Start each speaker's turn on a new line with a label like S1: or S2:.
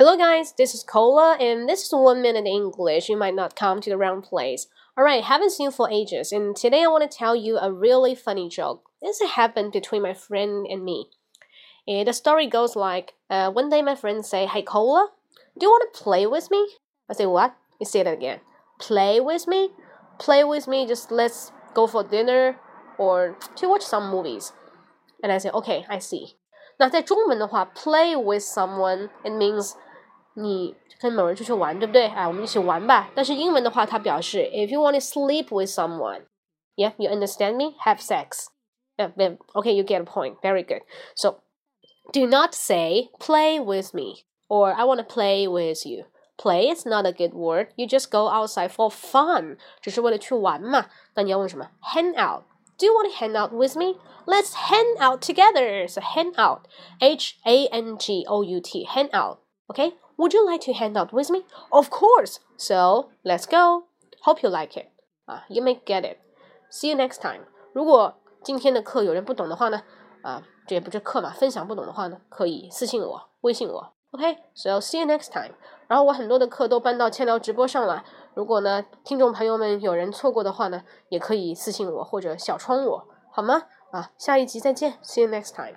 S1: Hello, guys. This is Cola, and this is one minute English. You might not come to the wrong place. All right, haven't seen for ages, and today I want to tell you a really funny joke. This happened between my friend and me. And the story goes like, uh, one day my friend say, "Hey, Cola, do you want to play with me?" I say, "What?" You say that again. Play with me? Play with me? Just let's go for dinner or to watch some movies. And I say, "Okay, I see." 那在中文的话，play with someone it means 你跟某人出去玩，对不对？哎，我们一起玩吧。但是英文的话，它表示 if you want to sleep with someone, yeah, you understand me? Have sex. Yeah, okay, you get a point. Very good. So, do not say play with me or I want to play with you. Play is not a good word. You just go outside for fun，只是为了去玩嘛。那你要问什么？Hang out. Do you want to hang out with me? Let's hang out together. So hang out, H A N G O U T, hang out. Okay. Would you like to hang out with me? Of course. So let's go. Hope you like it. 啊，You may get it. See you next time. 如果今天的课有人不懂的话呢，啊，这也不是课嘛，分享不懂的话呢，可以私信我，微信我。OK，So see you next time. 然后我很多的课都搬到千聊直播上了。如果呢，听众朋友们有人错过的话呢，也可以私信我或者小窗我，好吗？啊，下一集再见，See you next time.